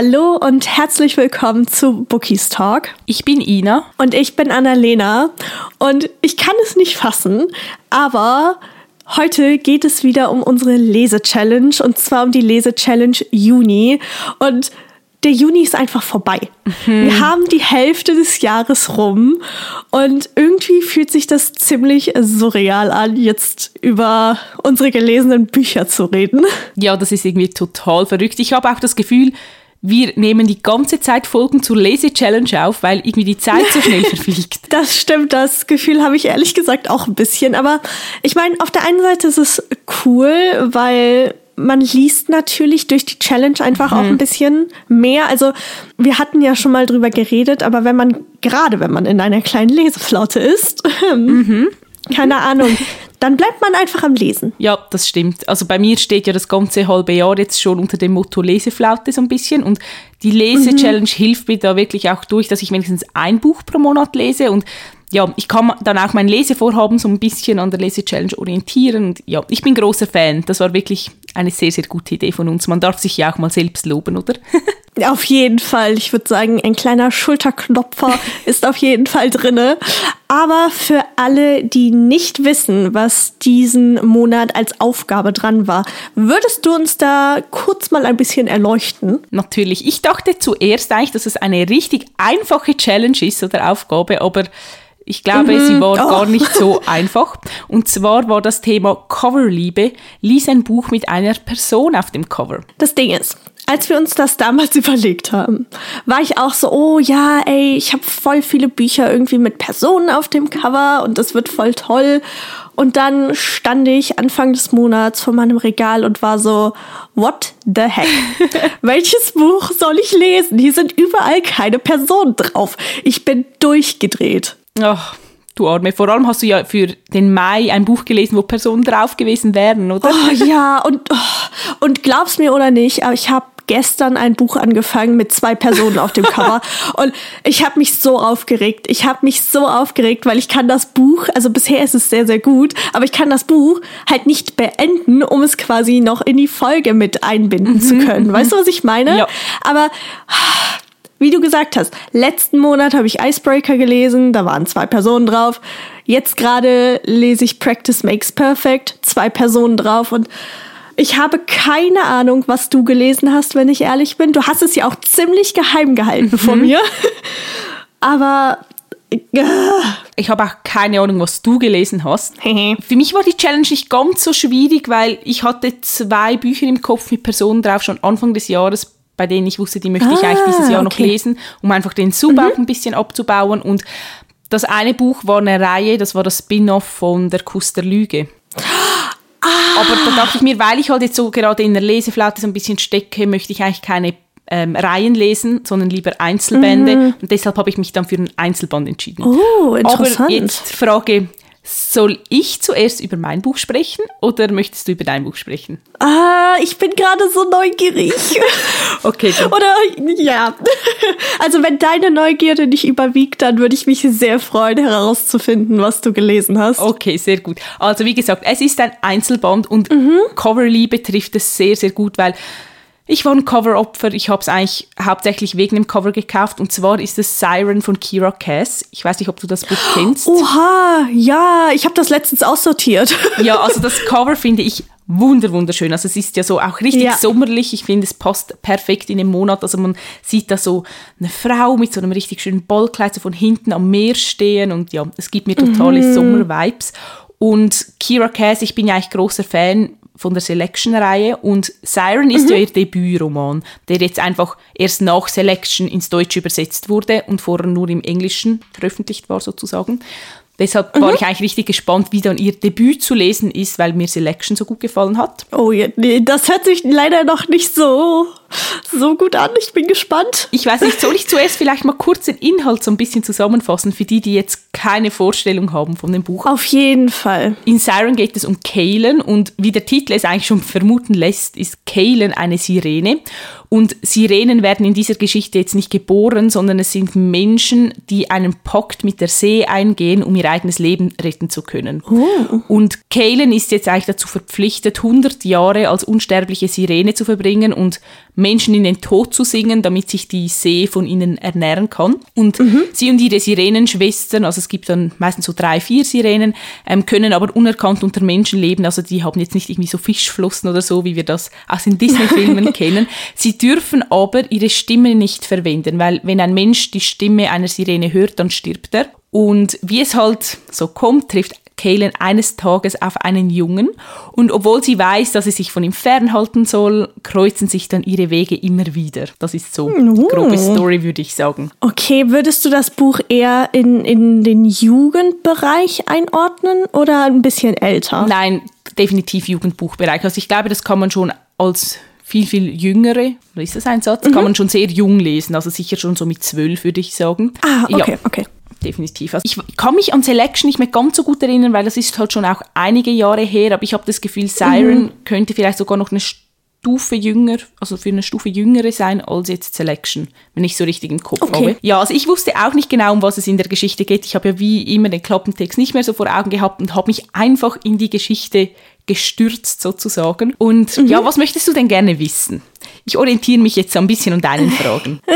Hallo und herzlich willkommen zu Bookies Talk. Ich bin Ina. Und ich bin Annalena. Und ich kann es nicht fassen, aber heute geht es wieder um unsere Lese-Challenge und zwar um die Lese-Challenge Juni. Und der Juni ist einfach vorbei. Mhm. Wir haben die Hälfte des Jahres rum und irgendwie fühlt sich das ziemlich surreal an, jetzt über unsere gelesenen Bücher zu reden. Ja, das ist irgendwie total verrückt. Ich habe auch das Gefühl, wir nehmen die ganze Zeit Folgen zur Lese-Challenge auf, weil irgendwie die Zeit so schnell verfliegt. Das stimmt, das Gefühl habe ich ehrlich gesagt auch ein bisschen. Aber ich meine, auf der einen Seite ist es cool, weil man liest natürlich durch die Challenge einfach mhm. auch ein bisschen mehr. Also wir hatten ja schon mal drüber geredet, aber wenn man, gerade wenn man in einer kleinen Leseflaute ist, mhm. Keine Ahnung, dann bleibt man einfach am Lesen. Ja, das stimmt. Also bei mir steht ja das ganze halbe Jahr jetzt schon unter dem Motto Leseflaute so ein bisschen und die Lese-Challenge mhm. hilft mir da wirklich auch durch, dass ich wenigstens ein Buch pro Monat lese und ja, ich kann dann auch mein Lesevorhaben so ein bisschen an der Lese-Challenge orientieren. Und ja, ich bin großer Fan. Das war wirklich eine sehr, sehr gute Idee von uns. Man darf sich ja auch mal selbst loben, oder? auf jeden Fall. Ich würde sagen, ein kleiner Schulterknopfer ist auf jeden Fall drinne. Aber für alle, die nicht wissen, was diesen Monat als Aufgabe dran war, würdest du uns da kurz mal ein bisschen erleuchten? Natürlich. Ich dachte zuerst eigentlich, dass es eine richtig einfache Challenge ist oder Aufgabe, aber ich glaube, mhm. sie war oh. gar nicht so einfach. Und zwar war das Thema Coverliebe. Lies ein Buch mit einer Person auf dem Cover. Das Ding ist, als wir uns das damals überlegt haben, war ich auch so, oh ja, ey, ich habe voll viele Bücher irgendwie mit Personen auf dem Cover und das wird voll toll. Und dann stand ich Anfang des Monats vor meinem Regal und war so, what the heck? Welches Buch soll ich lesen? Hier sind überall keine Personen drauf. Ich bin durchgedreht. Ach, du Arme. Vor allem hast du ja für den Mai ein Buch gelesen, wo Personen drauf gewesen wären, oder? Oh ja, und, oh, und glaub's mir oder nicht, aber ich habe gestern ein Buch angefangen mit zwei Personen auf dem Cover und ich habe mich so aufgeregt. Ich habe mich so aufgeregt, weil ich kann das Buch, also bisher ist es sehr sehr gut, aber ich kann das Buch halt nicht beenden, um es quasi noch in die Folge mit einbinden mhm, zu können. Weißt du, was ich meine? Ja. Aber wie du gesagt hast, letzten Monat habe ich Icebreaker gelesen, da waren zwei Personen drauf. Jetzt gerade lese ich Practice Makes Perfect, zwei Personen drauf und ich habe keine Ahnung, was du gelesen hast, wenn ich ehrlich bin. Du hast es ja auch ziemlich geheim gehalten mhm. von mir. Aber äh, ich habe auch keine Ahnung, was du gelesen hast. Für mich war die Challenge nicht ganz so schwierig, weil ich hatte zwei Bücher im Kopf mit Personen drauf, schon Anfang des Jahres bei denen ich wusste, die möchte ich eigentlich dieses Jahr ah, okay. noch lesen, um einfach den Sub mhm. auch ein bisschen abzubauen. Und das eine Buch war eine Reihe, das war das Spin-off von Der Kuss der Lüge. Ah. Aber da dachte ich mir, weil ich halt jetzt so gerade in der Leseflaute so ein bisschen stecke, möchte ich eigentlich keine ähm, Reihen lesen, sondern lieber Einzelbände. Mhm. Und deshalb habe ich mich dann für einen Einzelband entschieden. Oh, interessant. Aber jetzt Frage, soll ich zuerst über mein Buch sprechen oder möchtest du über dein Buch sprechen? Ah, ich bin gerade so neugierig. okay. Dann. Oder ja. Also wenn deine Neugierde nicht überwiegt, dann würde ich mich sehr freuen, herauszufinden, was du gelesen hast. Okay, sehr gut. Also wie gesagt, es ist ein Einzelband und mhm. Coverliebe trifft es sehr, sehr gut, weil ich war ein Coveropfer. Ich habe es eigentlich hauptsächlich wegen dem Cover gekauft. Und zwar ist es Siren von Kira Cass. Ich weiß nicht, ob du das Buch kennst. Oha, ja, ich habe das letztens aussortiert. Ja, also das Cover finde ich wunder wunderschön. Also es ist ja so auch richtig ja. sommerlich. Ich finde, es passt perfekt in den Monat. Also man sieht da so eine Frau mit so einem richtig schönen Ballkleid so von hinten am Meer stehen und ja, es gibt mir totale mhm. Sommer-Vibes. Und Kira Cass, ich bin ja eigentlich großer Fan von der Selection-Reihe und Siren ist mhm. ja ihr Debütroman, der jetzt einfach erst nach Selection ins Deutsche übersetzt wurde und vorher nur im Englischen veröffentlicht war sozusagen. Deshalb mhm. war ich eigentlich richtig gespannt, wie dann ihr Debüt zu lesen ist, weil mir Selection so gut gefallen hat. Oh ja, nee, das hört sich leider noch nicht so, so gut an. Ich bin gespannt. Ich weiß nicht, soll ich zuerst vielleicht mal kurz den Inhalt so ein bisschen zusammenfassen für die, die jetzt keine Vorstellung haben von dem Buch? Auf jeden Fall. In Siren geht es um Kalen und wie der Titel es eigentlich schon vermuten lässt, ist Kalen eine Sirene. Und Sirenen werden in dieser Geschichte jetzt nicht geboren, sondern es sind Menschen, die einen Pakt mit der See eingehen, um ihr eigenes Leben retten zu können. Oh. Und Kalen ist jetzt eigentlich dazu verpflichtet, 100 Jahre als unsterbliche Sirene zu verbringen und Menschen in den Tod zu singen, damit sich die See von ihnen ernähren kann. Und mhm. sie und ihre Sirenenschwestern, also es gibt dann meistens so drei, vier Sirenen, ähm, können aber unerkannt unter Menschen leben. Also die haben jetzt nicht irgendwie so Fischflossen oder so, wie wir das aus den Disney-Filmen kennen. Sie dürfen aber ihre Stimme nicht verwenden, weil wenn ein Mensch die Stimme einer Sirene hört, dann stirbt er. Und wie es halt so kommt, trifft Kalen eines Tages auf einen Jungen und obwohl sie weiß, dass sie sich von ihm fernhalten soll, kreuzen sich dann ihre Wege immer wieder. Das ist so uh. grobe Story, würde ich sagen. Okay, würdest du das Buch eher in, in den Jugendbereich einordnen oder ein bisschen älter? Nein, definitiv Jugendbuchbereich. Also ich glaube, das kann man schon als viel, viel jüngere, ist das ein Satz, mhm. kann man schon sehr jung lesen, also sicher schon so mit zwölf, würde ich sagen. Ah, okay, ja. okay definitiv. Also ich kann mich an Selection nicht mehr ganz so gut erinnern, weil das ist halt schon auch einige Jahre her, aber ich habe das Gefühl, Siren mhm. könnte vielleicht sogar noch eine Stufe jünger, also für eine Stufe jüngere sein als jetzt Selection, wenn ich so richtig im Kopf okay. habe. Ja, also ich wusste auch nicht genau, um was es in der Geschichte geht. Ich habe ja wie immer den Klappentext nicht mehr so vor Augen gehabt und habe mich einfach in die Geschichte gestürzt sozusagen. Und mhm. ja, was möchtest du denn gerne wissen? Ich orientiere mich jetzt so ein bisschen an deinen Fragen.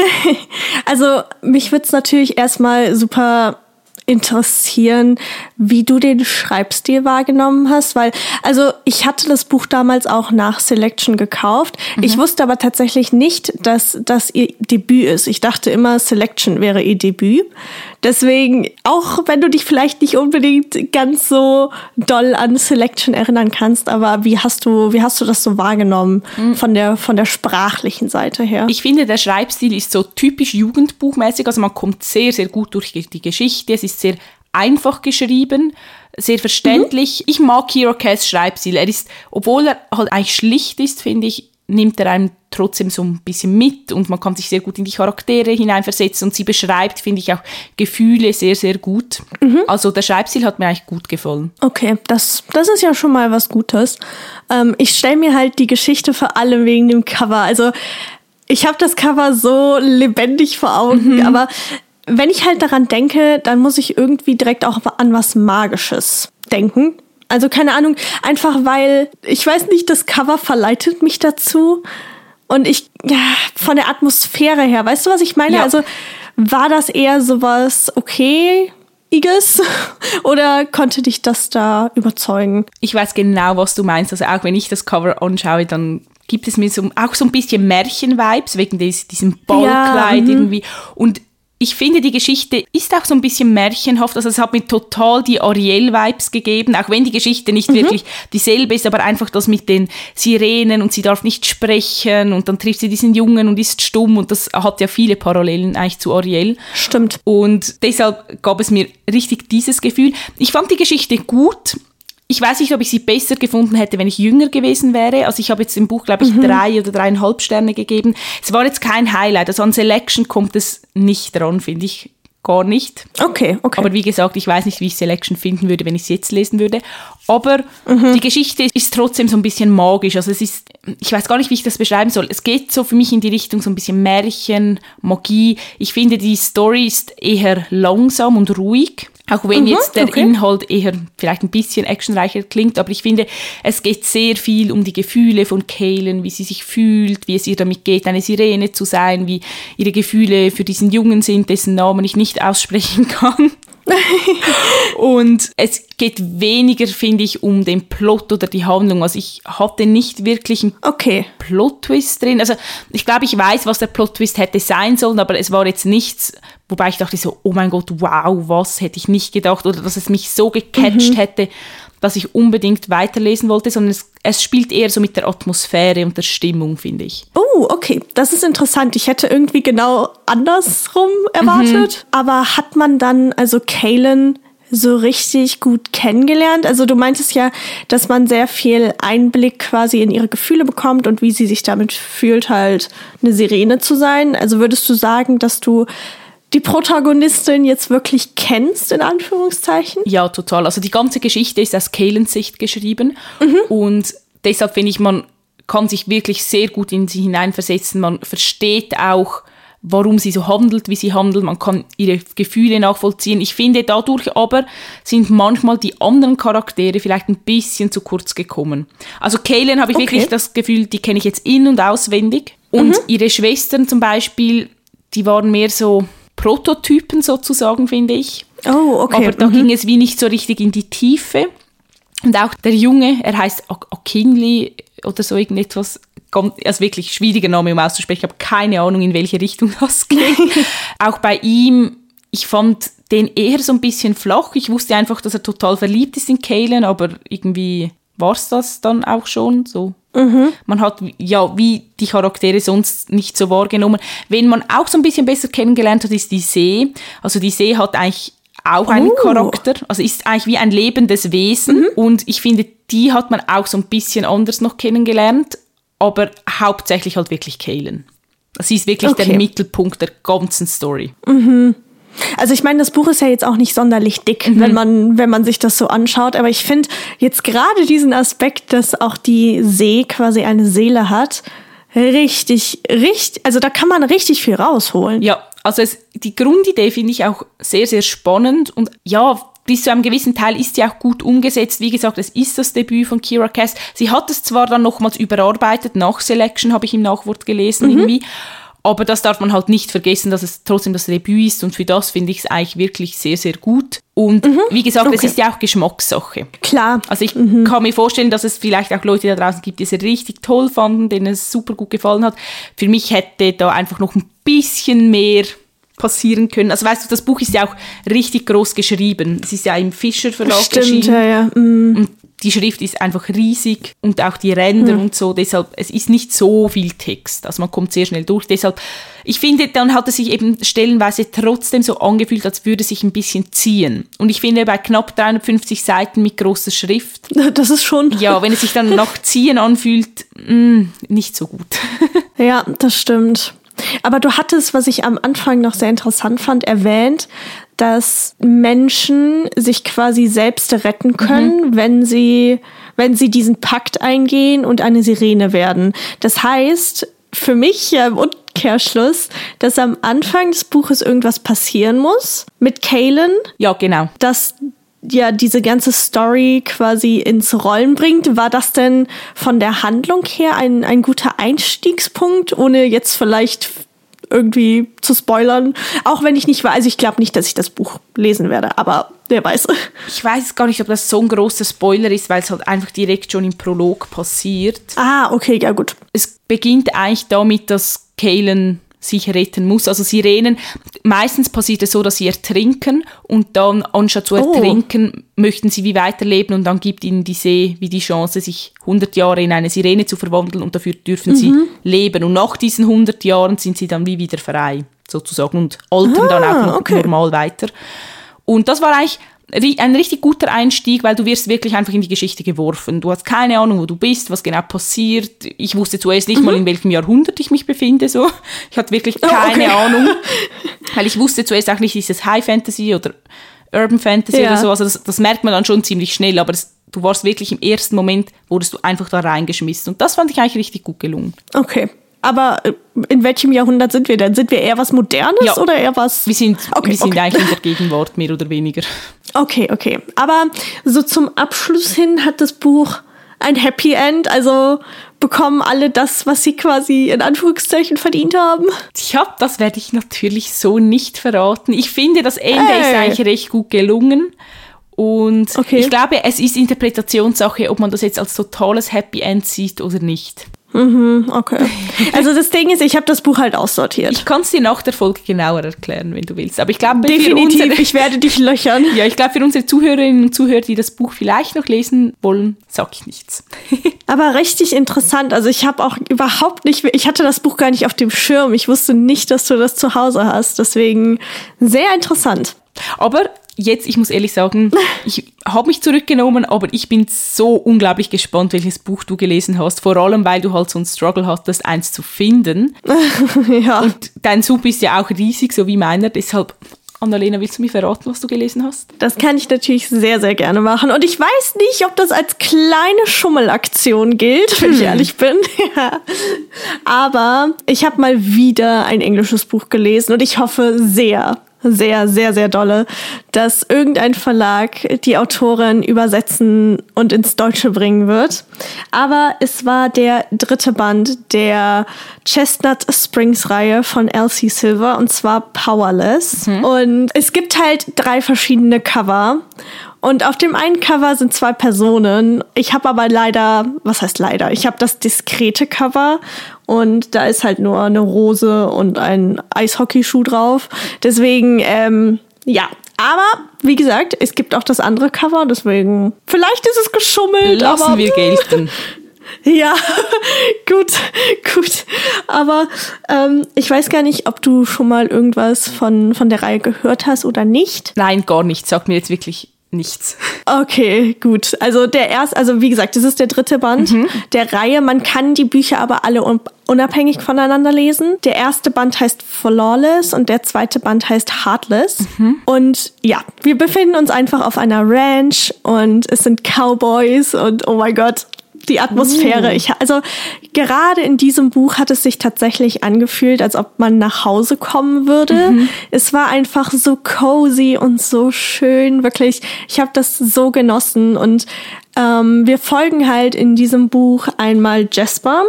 Also mich würde es natürlich erstmal super interessieren, wie du den Schreibstil wahrgenommen hast, weil also ich hatte das Buch damals auch nach Selection gekauft. Mhm. Ich wusste aber tatsächlich nicht, dass das ihr Debüt ist. Ich dachte immer, Selection wäre ihr Debüt. Deswegen, auch wenn du dich vielleicht nicht unbedingt ganz so doll an Selection erinnern kannst, aber wie hast du, wie hast du das so wahrgenommen mhm. von der, von der sprachlichen Seite her? Ich finde, der Schreibstil ist so typisch jugendbuchmäßig. Also man kommt sehr, sehr gut durch die Geschichte. Es ist sehr einfach geschrieben, sehr verständlich. Mhm. Ich mag Hero Cass Schreibstil. Er ist, obwohl er halt eigentlich schlicht ist, finde ich, nimmt er einem trotzdem so ein bisschen mit und man kann sich sehr gut in die Charaktere hineinversetzen und sie beschreibt, finde ich, auch Gefühle sehr, sehr gut. Mhm. Also der Schreibstil hat mir eigentlich gut gefallen. Okay, das, das ist ja schon mal was Gutes. Ähm, ich stelle mir halt die Geschichte vor allem wegen dem Cover. Also ich habe das Cover so lebendig vor Augen, mhm. aber wenn ich halt daran denke, dann muss ich irgendwie direkt auch an was Magisches denken. Also keine Ahnung, einfach weil, ich weiß nicht, das Cover verleitet mich dazu. Und ich, ja, von der Atmosphäre her, weißt du, was ich meine? Ja. Also war das eher sowas, okay, Iges? Oder konnte dich das da überzeugen? Ich weiß genau, was du meinst. Also auch wenn ich das Cover anschaue, dann gibt es mir so, auch so ein bisschen Märchen-Vibes wegen des, diesem Ballkleid ja, mhm. irgendwie. Und ich finde, die Geschichte ist auch so ein bisschen märchenhaft. Also es hat mir total die Ariel-Vibes gegeben, auch wenn die Geschichte nicht mhm. wirklich dieselbe ist, aber einfach das mit den Sirenen und sie darf nicht sprechen und dann trifft sie diesen Jungen und ist stumm und das hat ja viele Parallelen eigentlich zu Ariel. Stimmt. Und deshalb gab es mir richtig dieses Gefühl. Ich fand die Geschichte gut. Ich weiß nicht, ob ich sie besser gefunden hätte, wenn ich jünger gewesen wäre. Also ich habe jetzt im Buch, glaube ich, mhm. drei oder dreieinhalb Sterne gegeben. Es war jetzt kein Highlight. Also an Selection kommt es nicht dran, finde ich gar nicht. Okay, okay. Aber wie gesagt, ich weiß nicht, wie ich Selection finden würde, wenn ich es jetzt lesen würde. Aber mhm. die Geschichte ist trotzdem so ein bisschen magisch. Also es ist, ich weiß gar nicht, wie ich das beschreiben soll. Es geht so für mich in die Richtung so ein bisschen Märchen, Magie. Ich finde, die Story ist eher langsam und ruhig. Auch wenn mhm, jetzt der okay. Inhalt eher vielleicht ein bisschen actionreicher klingt, aber ich finde, es geht sehr viel um die Gefühle von Kaylen, wie sie sich fühlt, wie es ihr damit geht, eine Sirene zu sein, wie ihre Gefühle für diesen Jungen sind, dessen Namen ich nicht aussprechen kann. und es geht weniger, finde ich, um den Plot oder die Handlung. Also ich hatte nicht wirklich einen okay. Plot-Twist drin. Also ich glaube, ich weiß, was der Plot-Twist hätte sein sollen, aber es war jetzt nichts, wobei ich dachte so, oh mein Gott, wow, was hätte ich nicht gedacht oder dass es mich so gecatcht mhm. hätte, dass ich unbedingt weiterlesen wollte, sondern es, es spielt eher so mit der Atmosphäre und der Stimmung, finde ich. Oh, okay, das ist interessant. Ich hätte irgendwie genau andersrum erwartet. Mhm. Aber hat man dann, also Kalen, so richtig gut kennengelernt? Also du meintest ja, dass man sehr viel Einblick quasi in ihre Gefühle bekommt und wie sie sich damit fühlt, halt eine Sirene zu sein. Also würdest du sagen, dass du die Protagonistin jetzt wirklich kennst, in Anführungszeichen? Ja, total. Also die ganze Geschichte ist aus Kalens Sicht geschrieben mhm. und deshalb finde ich, man kann sich wirklich sehr gut in sie hineinversetzen. Man versteht auch, warum sie so handelt, wie sie handelt. Man kann ihre Gefühle nachvollziehen. Ich finde, dadurch aber sind manchmal die anderen Charaktere vielleicht ein bisschen zu kurz gekommen. Also Kaylin habe ich okay. wirklich das Gefühl, die kenne ich jetzt in- und auswendig. Und mhm. ihre Schwestern zum Beispiel, die waren mehr so Prototypen sozusagen, finde ich. Oh, okay. Aber da mhm. ging es wie nicht so richtig in die Tiefe. Und auch der Junge, er heißt O'Kinley oder so irgendetwas, also wirklich schwieriger Name, um auszusprechen. Ich habe keine Ahnung, in welche Richtung das geht. auch bei ihm, ich fand den eher so ein bisschen flach. Ich wusste einfach, dass er total verliebt ist in Kalen, aber irgendwie war es das dann auch schon so. Mhm. Man hat ja wie die Charaktere sonst nicht so wahrgenommen. Wen man auch so ein bisschen besser kennengelernt hat, ist die See. Also die See hat eigentlich auch einen oh. Charakter, also ist eigentlich wie ein lebendes Wesen mhm. und ich finde, die hat man auch so ein bisschen anders noch kennengelernt, aber hauptsächlich halt wirklich Kalen. Sie ist wirklich okay. der Mittelpunkt der ganzen Story. Mhm. Also ich meine, das Buch ist ja jetzt auch nicht sonderlich dick, mhm. wenn man wenn man sich das so anschaut. Aber ich finde jetzt gerade diesen Aspekt, dass auch die See quasi eine Seele hat, richtig, richtig. Also da kann man richtig viel rausholen. Ja, also es, die Grundidee finde ich auch sehr sehr spannend und ja bis zu einem gewissen Teil ist sie auch gut umgesetzt. Wie gesagt, es ist das Debüt von Kira Cass. Sie hat es zwar dann nochmals überarbeitet, nach Selection habe ich im Nachwort gelesen mhm. irgendwie. Aber das darf man halt nicht vergessen, dass es trotzdem das Debüt ist und für das finde ich es eigentlich wirklich sehr, sehr gut. Und mhm. wie gesagt, okay. es ist ja auch Geschmackssache. Klar. Also ich mhm. kann mir vorstellen, dass es vielleicht auch Leute da draußen gibt, die es richtig toll fanden, denen es super gut gefallen hat. Für mich hätte da einfach noch ein bisschen mehr passieren können. Also weißt du, das Buch ist ja auch richtig groß geschrieben. Es ist ja im Fischer Verlag Stimmt, erschienen. Ja, ja. Mm. Und die Schrift ist einfach riesig und auch die Ränder mhm. und so. Deshalb, es ist nicht so viel Text. Also man kommt sehr schnell durch. Deshalb, ich finde, dann hat es sich eben stellenweise trotzdem so angefühlt, als würde es sich ein bisschen ziehen. Und ich finde, bei knapp 350 Seiten mit großer Schrift. Das ist schon. Ja, wenn es sich dann nach Ziehen anfühlt, mh, mm, nicht so gut. ja, das stimmt. Aber du hattest, was ich am Anfang noch sehr interessant fand, erwähnt, dass Menschen sich quasi selbst retten können, mhm. wenn sie, wenn sie diesen Pakt eingehen und eine Sirene werden. Das heißt, für mich ja im Umkehrschluss, dass am Anfang des Buches irgendwas passieren muss mit Kalen. Ja, genau. Dass ja diese ganze Story quasi ins Rollen bringt. War das denn von der Handlung her ein, ein guter Einstiegspunkt, ohne jetzt vielleicht irgendwie zu spoilern. Auch wenn ich nicht weiß, also ich glaube nicht, dass ich das Buch lesen werde, aber wer weiß. Ich weiß gar nicht, ob das so ein großer Spoiler ist, weil es halt einfach direkt schon im Prolog passiert. Ah, okay, ja gut. Es beginnt eigentlich damit, dass Kalen sich retten muss. Also Sirenen, meistens passiert es so, dass sie ertrinken und dann anstatt zu oh. ertrinken, oh. möchten sie wie weiterleben und dann gibt ihnen die See wie die Chance, sich 100 Jahre in eine Sirene zu verwandeln und dafür dürfen mhm. sie leben. Und nach diesen 100 Jahren sind sie dann wie wieder frei, sozusagen, und altern ah, dann auch noch okay. normal weiter. Und das war eigentlich ein richtig guter Einstieg, weil du wirst wirklich einfach in die Geschichte geworfen. Du hast keine Ahnung, wo du bist, was genau passiert. Ich wusste zuerst nicht mhm. mal, in welchem Jahrhundert ich mich befinde. So. Ich hatte wirklich oh, keine oh, okay. Ahnung, weil ich wusste zuerst auch nicht, ist es High Fantasy oder Urban Fantasy ja. oder so. Also das, das, merkt man dann schon ziemlich schnell, aber das, du warst wirklich im ersten Moment, wurdest du einfach da reingeschmissen. Und das fand ich eigentlich richtig gut gelungen. Okay. Aber äh, in welchem Jahrhundert sind wir denn? Sind wir eher was Modernes ja. oder eher was? Wir sind, okay, wir sind okay. eigentlich in der Gegenwart, mehr oder weniger. Okay, okay. Aber so zum Abschluss hin hat das Buch ein Happy End, also bekommen alle das, was sie quasi in Anführungszeichen verdient haben. Tja, das werde ich natürlich so nicht verraten. Ich finde, das Ende hey. ist eigentlich recht gut gelungen. Und okay. ich glaube, es ist Interpretationssache, ob man das jetzt als totales Happy End sieht oder nicht. Mhm, okay. Also das Ding ist, ich habe das Buch halt aussortiert. Ich kann es dir nach der Folge genauer erklären, wenn du willst. Aber ich glaube, definitiv, unsere, ich werde dich löchern. Ja, ich glaube, für unsere Zuhörerinnen und Zuhörer, die das Buch vielleicht noch lesen wollen, sag ich nichts. Aber richtig interessant. Also ich habe auch überhaupt nicht, ich hatte das Buch gar nicht auf dem Schirm. Ich wusste nicht, dass du das zu Hause hast. Deswegen sehr interessant. Aber jetzt, ich muss ehrlich sagen, ich habe mich zurückgenommen, aber ich bin so unglaublich gespannt, welches Buch du gelesen hast. Vor allem, weil du halt so einen Struggle hattest, eins zu finden. ja. Und dein Sub ist ja auch riesig, so wie meiner. Deshalb Annalena, willst du mir verraten, was du gelesen hast? Das kann ich natürlich sehr, sehr gerne machen. Und ich weiß nicht, ob das als kleine Schummelaktion gilt, wenn hm. ich ehrlich bin. Aber ich habe mal wieder ein englisches Buch gelesen und ich hoffe sehr, sehr, sehr, sehr dolle, dass irgendein Verlag die Autorin übersetzen und ins Deutsche bringen wird. Aber es war der dritte Band der Chestnut Springs Reihe von Elsie Silver und zwar Powerless. Mhm. Und es gibt halt drei verschiedene Cover. Und auf dem einen Cover sind zwei Personen. Ich habe aber leider, was heißt leider? Ich habe das diskrete Cover und da ist halt nur eine Rose und ein Eishockeyschuh drauf. Deswegen, ähm, ja. Aber wie gesagt, es gibt auch das andere Cover, deswegen vielleicht ist es geschummelt. Lassen aber, wir gelten. Ja, gut, gut. Aber ähm, ich weiß gar nicht, ob du schon mal irgendwas von, von der Reihe gehört hast oder nicht. Nein, gar nicht. Sag mir jetzt wirklich nichts. Okay, gut. Also der erste, also wie gesagt, das ist der dritte Band mhm. der Reihe. Man kann die Bücher aber alle unabhängig voneinander lesen. Der erste Band heißt Flawless und der zweite Band heißt Heartless. Mhm. Und ja, wir befinden uns einfach auf einer Ranch und es sind Cowboys und oh mein Gott, die Atmosphäre. Uh. Ich, also gerade in diesem Buch hat es sich tatsächlich angefühlt, als ob man nach Hause kommen würde. Mhm. Es war einfach so cozy und so schön, wirklich. Ich habe das so genossen und ähm, wir folgen halt in diesem Buch einmal Jasper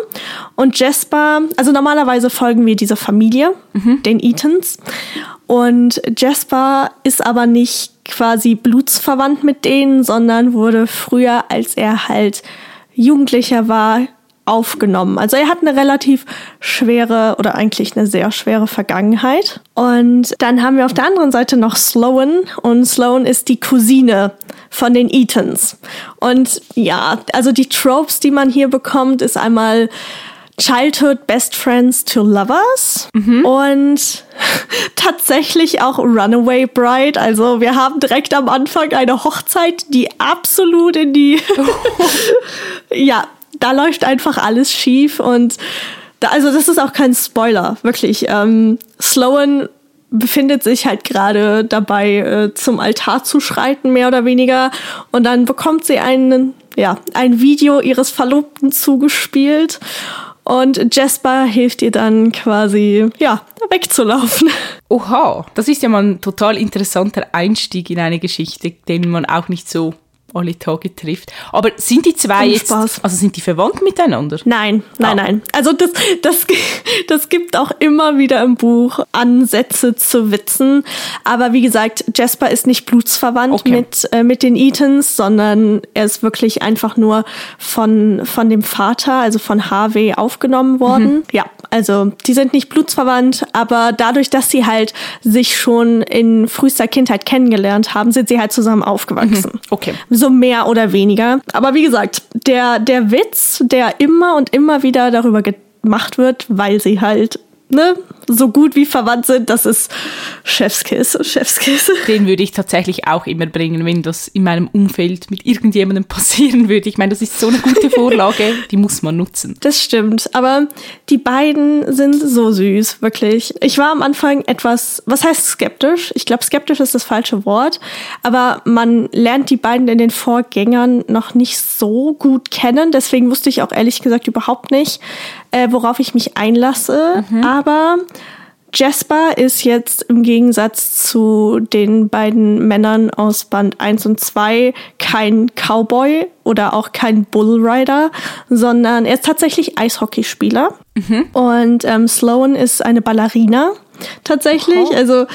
und Jasper, also normalerweise folgen wir dieser Familie, mhm. den Eatons und Jasper ist aber nicht quasi blutsverwandt mit denen, sondern wurde früher, als er halt Jugendlicher war, aufgenommen. Also er hat eine relativ schwere oder eigentlich eine sehr schwere Vergangenheit. Und dann haben wir auf der anderen Seite noch Sloan und Sloan ist die Cousine von den Eatons. Und ja, also die Tropes, die man hier bekommt, ist einmal Childhood Best Friends to Lovers mhm. und tatsächlich auch Runaway Bride. Also wir haben direkt am Anfang eine Hochzeit, die absolut in die... ja, da läuft einfach alles schief und da, also das ist auch kein Spoiler, wirklich. Ähm, Sloan befindet sich halt gerade dabei, äh, zum Altar zu schreiten, mehr oder weniger. Und dann bekommt sie einen, ja, ein Video ihres Verlobten zugespielt. Und Jasper hilft ihr dann quasi, ja, wegzulaufen. Oha, das ist ja mal ein total interessanter Einstieg in eine Geschichte, den man auch nicht so alle Tage trifft. Aber sind die zwei jetzt, also sind die verwandt miteinander? Nein, nein, ah. nein. Also das, das, das gibt auch immer wieder im Buch Ansätze zu Witzen. Aber wie gesagt, Jasper ist nicht blutsverwandt okay. mit, äh, mit den Eatons, sondern er ist wirklich einfach nur von, von dem Vater, also von Harvey aufgenommen worden. Mhm. Ja, also die sind nicht blutsverwandt, aber dadurch, dass sie halt sich schon in frühester Kindheit kennengelernt haben, sind sie halt zusammen aufgewachsen. Mhm. Okay. So so mehr oder weniger. Aber wie gesagt, der, der Witz, der immer und immer wieder darüber gemacht wird, weil sie halt ne, so gut wie verwandt sind, das ist Chefskiss, Chefskiss. Den würde ich tatsächlich auch immer bringen, wenn das in meinem Umfeld mit irgendjemandem passieren würde. Ich meine, das ist so eine gute Vorlage, die muss man nutzen. Das stimmt, aber die beiden sind so süß, wirklich. Ich war am Anfang etwas, was heißt skeptisch? Ich glaube, skeptisch ist das falsche Wort, aber man lernt die beiden in den Vorgängern noch nicht so gut kennen, deswegen wusste ich auch ehrlich gesagt überhaupt nicht, äh, worauf ich mich einlasse. Mhm. Aber Jasper ist jetzt im Gegensatz zu den beiden Männern aus Band 1 und 2 kein Cowboy oder auch kein Bullrider, sondern er ist tatsächlich Eishockeyspieler. Mhm. Und ähm, Sloan ist eine Ballerina tatsächlich. Oh. Also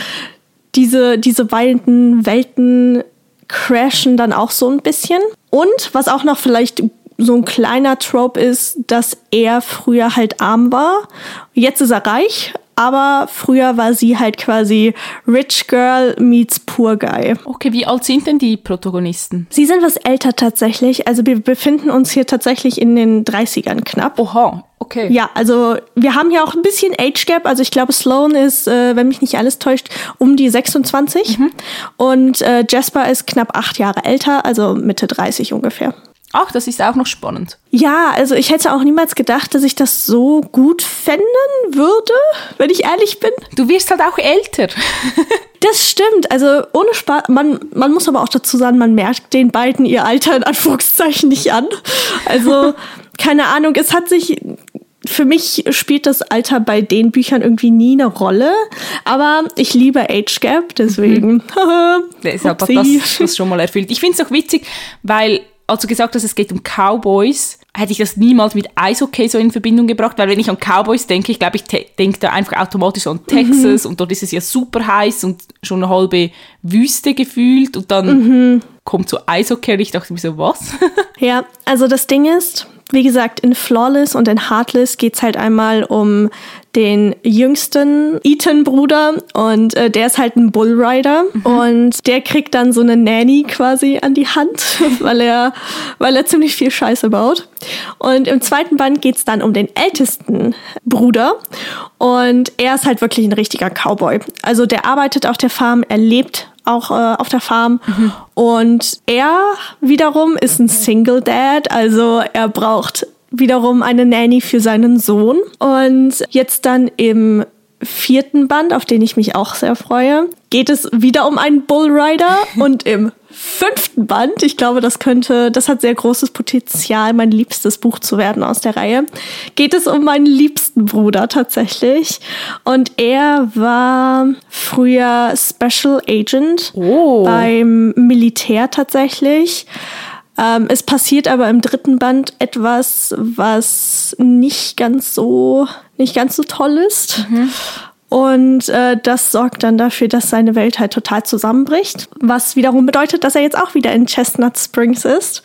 diese, diese beiden Welten crashen dann auch so ein bisschen. Und was auch noch vielleicht so ein kleiner Trope ist, dass er früher halt arm war. Jetzt ist er reich, aber früher war sie halt quasi Rich Girl meets Poor Guy. Okay, wie alt sind denn die Protagonisten? Sie sind was älter tatsächlich. Also wir befinden uns hier tatsächlich in den 30ern knapp. Oha, okay. Ja, also wir haben hier auch ein bisschen Age Gap. Also ich glaube, Sloan ist, äh, wenn mich nicht alles täuscht, um die 26. Mhm. Und äh, Jasper ist knapp acht Jahre älter, also Mitte 30 ungefähr. Ach, das ist auch noch spannend. Ja, also ich hätte auch niemals gedacht, dass ich das so gut fänden würde, wenn ich ehrlich bin. Du wirst halt auch älter. Das stimmt. Also ohne Spaß. Man, man muss aber auch dazu sagen, man merkt den beiden ihr Alter in Anführungszeichen nicht an. Also keine Ahnung. Es hat sich für mich spielt das Alter bei den Büchern irgendwie nie eine Rolle. Aber ich liebe Age Gap, deswegen. Mhm. Deshalb hat das, das schon mal erfüllt. Ich finde es auch witzig, weil als du gesagt hast, es geht um Cowboys, hätte ich das niemals mit Eishockey so in Verbindung gebracht, weil wenn ich an Cowboys denke, ich glaube, ich denke da einfach automatisch an Texas mhm. und dort ist es ja super heiß und schon eine halbe Wüste gefühlt und dann mhm. kommt so Eishockey und ich dachte mir so, was? ja, also das Ding ist, wie gesagt, in Flawless und in Heartless geht es halt einmal um den jüngsten Ethan-Bruder und äh, der ist halt ein Bullrider mhm. und der kriegt dann so eine Nanny quasi an die Hand, weil er, weil er ziemlich viel Scheiße baut. Und im zweiten Band geht es dann um den ältesten Bruder und er ist halt wirklich ein richtiger Cowboy. Also der arbeitet auf der Farm, er lebt auch äh, auf der Farm. Mhm. Und er wiederum ist ein Single Dad, also er braucht wiederum eine Nanny für seinen Sohn. Und jetzt dann im vierten Band, auf den ich mich auch sehr freue, geht es wieder um einen Bullrider und im fünften Band, ich glaube, das könnte, das hat sehr großes Potenzial, mein liebstes Buch zu werden aus der Reihe, geht es um meinen liebsten Bruder tatsächlich. Und er war früher Special Agent oh. beim Militär tatsächlich. Ähm, es passiert aber im dritten Band etwas, was nicht ganz so, nicht ganz so toll ist. Mhm. Und äh, das sorgt dann dafür, dass seine Welt halt total zusammenbricht. Was wiederum bedeutet, dass er jetzt auch wieder in Chestnut Springs ist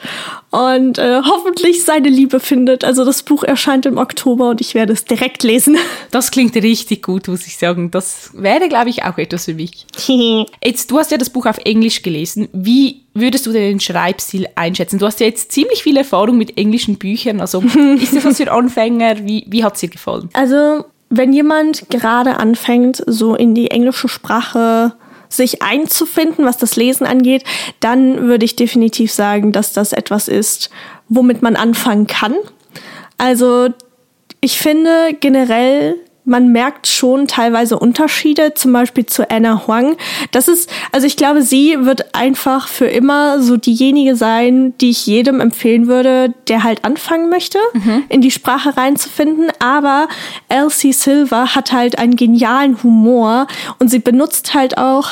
und äh, hoffentlich seine Liebe findet. Also das Buch erscheint im Oktober und ich werde es direkt lesen. Das klingt richtig gut, muss ich sagen. Das wäre, glaube ich, auch etwas für mich. jetzt, du hast ja das Buch auf Englisch gelesen. Wie würdest du den Schreibstil einschätzen? Du hast ja jetzt ziemlich viel Erfahrung mit englischen Büchern. Also ist das was für Anfänger? Wie, wie hat es dir gefallen? Also wenn jemand gerade anfängt, so in die englische Sprache sich einzufinden, was das Lesen angeht, dann würde ich definitiv sagen, dass das etwas ist, womit man anfangen kann. Also ich finde generell man merkt schon teilweise Unterschiede, zum Beispiel zu Anna Huang. Das ist, also ich glaube, sie wird einfach für immer so diejenige sein, die ich jedem empfehlen würde, der halt anfangen möchte, mhm. in die Sprache reinzufinden. Aber Elsie Silver hat halt einen genialen Humor und sie benutzt halt auch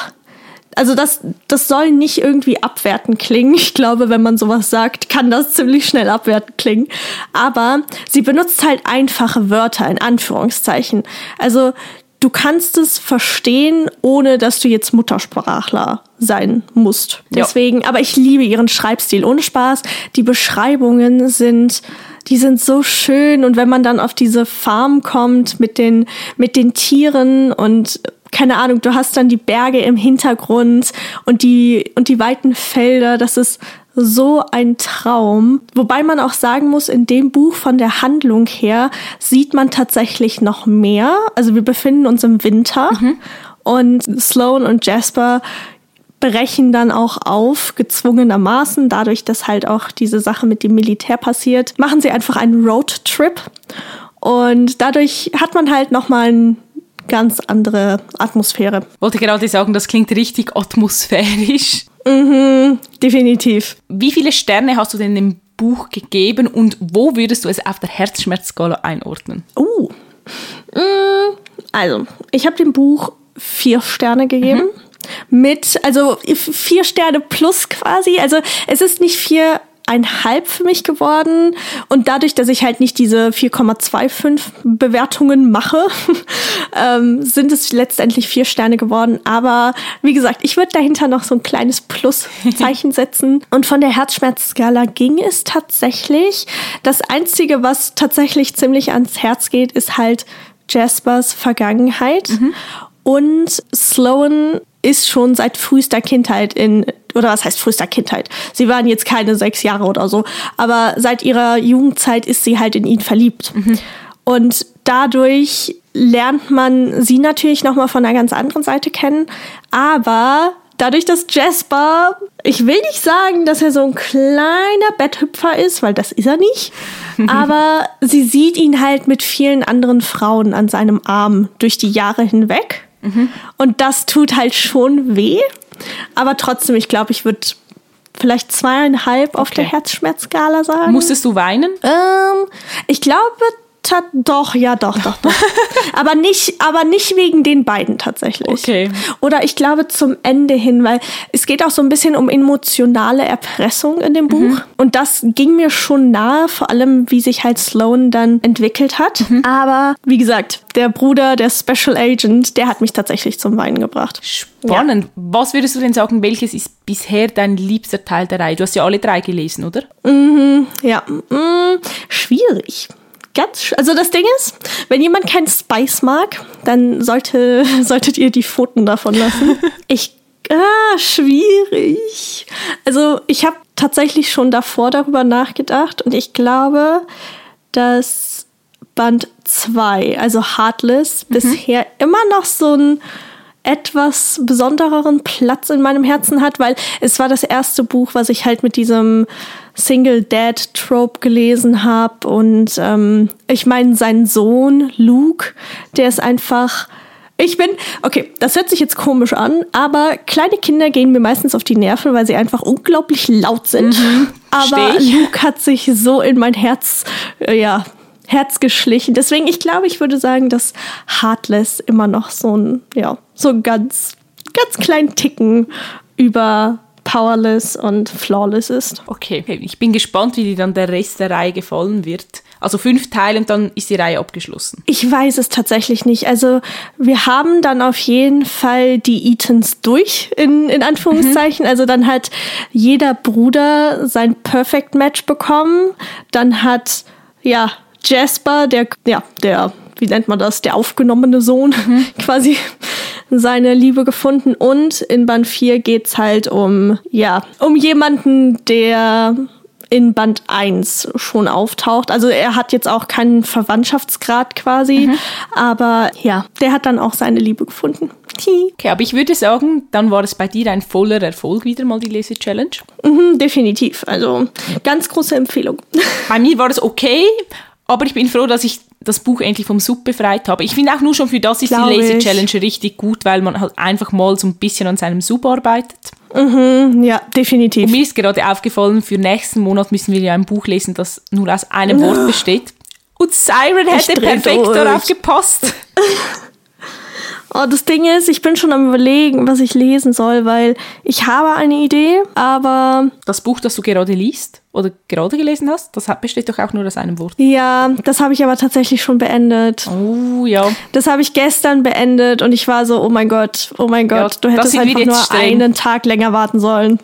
also das, das soll nicht irgendwie abwertend klingen. Ich glaube, wenn man sowas sagt, kann das ziemlich schnell abwertend klingen. Aber sie benutzt halt einfache Wörter in Anführungszeichen. Also du kannst es verstehen, ohne dass du jetzt Muttersprachler sein musst. Deswegen, ja. aber ich liebe ihren Schreibstil. Ohne Spaß. Die Beschreibungen sind, die sind so schön. Und wenn man dann auf diese Farm kommt mit den, mit den Tieren und keine Ahnung, du hast dann die Berge im Hintergrund und die, und die weiten Felder. Das ist so ein Traum. Wobei man auch sagen muss, in dem Buch von der Handlung her sieht man tatsächlich noch mehr. Also wir befinden uns im Winter mhm. und Sloan und Jasper brechen dann auch auf, gezwungenermaßen, dadurch, dass halt auch diese Sache mit dem Militär passiert, machen sie einfach einen Roadtrip. Und dadurch hat man halt nochmal einen ganz andere Atmosphäre. Wollte gerade sagen, das klingt richtig atmosphärisch. Mhm, definitiv. Wie viele Sterne hast du denn dem Buch gegeben und wo würdest du es auf der Herzschmerzskala einordnen? Uh, also, ich habe dem Buch vier Sterne gegeben. Mhm. Mit, also vier Sterne plus quasi. Also es ist nicht vier ein Halb für mich geworden. Und dadurch, dass ich halt nicht diese 4,25 Bewertungen mache, ähm, sind es letztendlich vier Sterne geworden. Aber wie gesagt, ich würde dahinter noch so ein kleines Pluszeichen setzen. Und von der Herzschmerzskala ging es tatsächlich. Das Einzige, was tatsächlich ziemlich ans Herz geht, ist halt Jaspers Vergangenheit. Mhm. Und Sloan ist schon seit frühester Kindheit in, oder was heißt frühester Kindheit? Sie waren jetzt keine sechs Jahre oder so, aber seit ihrer Jugendzeit ist sie halt in ihn verliebt. Mhm. Und dadurch lernt man sie natürlich nochmal von einer ganz anderen Seite kennen, aber dadurch, dass Jasper, ich will nicht sagen, dass er so ein kleiner Betthüpfer ist, weil das ist er nicht, aber sie sieht ihn halt mit vielen anderen Frauen an seinem Arm durch die Jahre hinweg. Mhm. Und das tut halt schon weh. Aber trotzdem, ich glaube, ich würde vielleicht zweieinhalb okay. auf der Herzschmerzskala sagen. Musstest du weinen? Ähm, ich glaube doch, ja, doch, doch, doch. aber nicht, aber nicht wegen den beiden tatsächlich. Okay. Oder ich glaube zum Ende hin, weil es geht auch so ein bisschen um emotionale Erpressung in dem Buch. Mhm. Und das ging mir schon nahe, vor allem wie sich halt Sloan dann entwickelt hat. Mhm. Aber wie gesagt, der Bruder, der Special Agent, der hat mich tatsächlich zum Weinen gebracht. Spannend. Ja. Was würdest du denn sagen, welches ist bisher dein liebster Teil der Reihe? Du hast ja alle drei gelesen, oder? Mhm, ja, mhm, schwierig ganz, also das Ding ist, wenn jemand keinen Spice mag, dann sollte, solltet ihr die Pfoten davon lassen. Ich, ah, schwierig. Also ich habe tatsächlich schon davor darüber nachgedacht und ich glaube, dass Band 2, also Heartless, mhm. bisher immer noch so ein etwas besondereren Platz in meinem Herzen hat, weil es war das erste Buch, was ich halt mit diesem Single Dad Trope gelesen habe und ähm, ich meine sein Sohn Luke, der ist einfach ich bin, okay, das hört sich jetzt komisch an, aber kleine Kinder gehen mir meistens auf die Nerven, weil sie einfach unglaublich laut sind. Mhm, aber Luke hat sich so in mein Herz, äh, ja, Herz geschlichen. Deswegen, ich glaube, ich würde sagen, dass Heartless immer noch so ein, ja, so ganz, ganz kleinen Ticken über powerless und flawless ist. Okay, ich bin gespannt, wie dir dann der Rest der Reihe gefallen wird. Also fünf Teile und dann ist die Reihe abgeschlossen. Ich weiß es tatsächlich nicht. Also wir haben dann auf jeden Fall die Etans durch, in, in Anführungszeichen. Mhm. Also dann hat jeder Bruder sein Perfect Match bekommen. Dann hat, ja, Jasper, der, ja, der, wie nennt man das, der aufgenommene Sohn, mhm. quasi seine Liebe gefunden. Und in Band 4 geht's halt um, ja, um jemanden, der in Band 1 schon auftaucht. Also er hat jetzt auch keinen Verwandtschaftsgrad quasi, mhm. aber ja, der hat dann auch seine Liebe gefunden. Okay, aber ich würde sagen, dann war es bei dir ein voller Erfolg wieder mal die Lese-Challenge. Mhm, definitiv. Also ganz große Empfehlung. Bei mir war es okay, aber ich bin froh, dass ich das Buch endlich vom Sub befreit habe. Ich finde auch nur schon für das ist Glaube die Lazy Challenge richtig gut, weil man halt einfach mal so ein bisschen an seinem Sub arbeitet. Mhm, ja, definitiv. Und mir ist gerade aufgefallen, für nächsten Monat müssen wir ja ein Buch lesen, das nur aus einem Wort besteht. Und Siren hätte perfekt durch. darauf gepasst. Oh, das Ding ist, ich bin schon am überlegen, was ich lesen soll, weil ich habe eine Idee, aber... Das Buch, das du gerade liest oder gerade gelesen hast, das besteht doch auch nur aus einem Wort. Ja, das habe ich aber tatsächlich schon beendet. Oh, ja. Das habe ich gestern beendet und ich war so, oh mein Gott, oh mein Gott, ja, du hättest einfach nur streng. einen Tag länger warten sollen.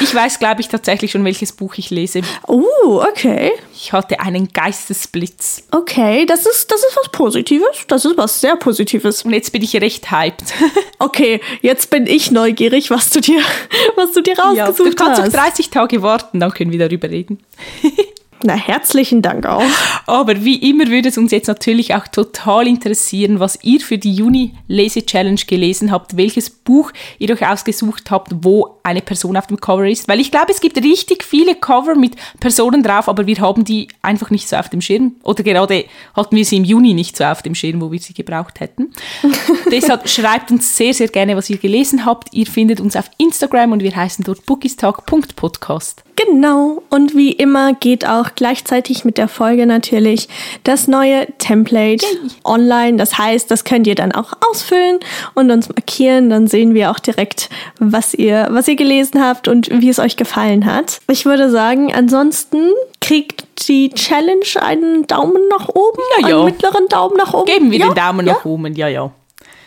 Ich weiß, glaube ich, tatsächlich schon, welches Buch ich lese. Oh, okay. Ich hatte einen Geistesblitz. Okay, das ist, das ist was Positives. Das ist was sehr Positives. Und jetzt bin ich recht hyped. okay, jetzt bin ich neugierig, was du dir, was du dir rausgesucht hast. Ja, du kannst noch 30 Tage warten, dann können wir darüber reden. Na, herzlichen Dank auch. Aber wie immer würde es uns jetzt natürlich auch total interessieren, was ihr für die Juni-Lese-Challenge gelesen habt, welches Buch ihr euch ausgesucht habt, wo eine Person auf dem Cover ist. Weil ich glaube, es gibt richtig viele Cover mit Personen drauf, aber wir haben die einfach nicht so auf dem Schirm. Oder gerade hatten wir sie im Juni nicht so auf dem Schirm, wo wir sie gebraucht hätten. Deshalb schreibt uns sehr, sehr gerne, was ihr gelesen habt. Ihr findet uns auf Instagram und wir heißen dort bookiestalk.podcast. Genau. Und wie immer geht auch gleichzeitig mit der Folge natürlich das neue Template Yay. online. Das heißt, das könnt ihr dann auch ausfüllen und uns markieren. Dann sehen wir auch direkt, was ihr, was ihr gelesen habt und wie es euch gefallen hat. Ich würde sagen, ansonsten kriegt die Challenge einen Daumen nach oben, ja, ja. einen mittleren Daumen nach oben. Geben wir ja? den Daumen nach oben, ja, ja.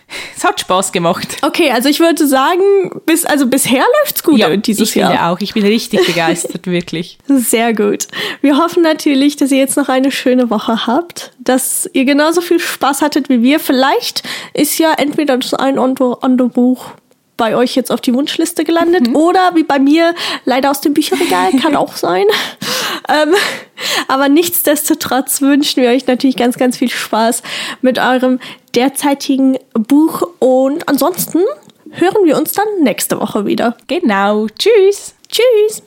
Es hat Spaß gemacht. Okay, also ich würde sagen, bis, also bisher läuft's gut ja, dieses ich Jahr. Ich finde auch. Ich bin richtig begeistert, wirklich. Sehr gut. Wir hoffen natürlich, dass ihr jetzt noch eine schöne Woche habt, dass ihr genauso viel Spaß hattet wie wir. Vielleicht ist ja entweder das ein oder andere Buch bei euch jetzt auf die Wunschliste gelandet mhm. oder wie bei mir leider aus dem Bücherregal, kann auch sein. ähm, aber nichtsdestotrotz wünschen wir euch natürlich ganz, ganz viel Spaß mit eurem derzeitigen Buch und ansonsten hören wir uns dann nächste Woche wieder. Genau. Tschüss. Tschüss.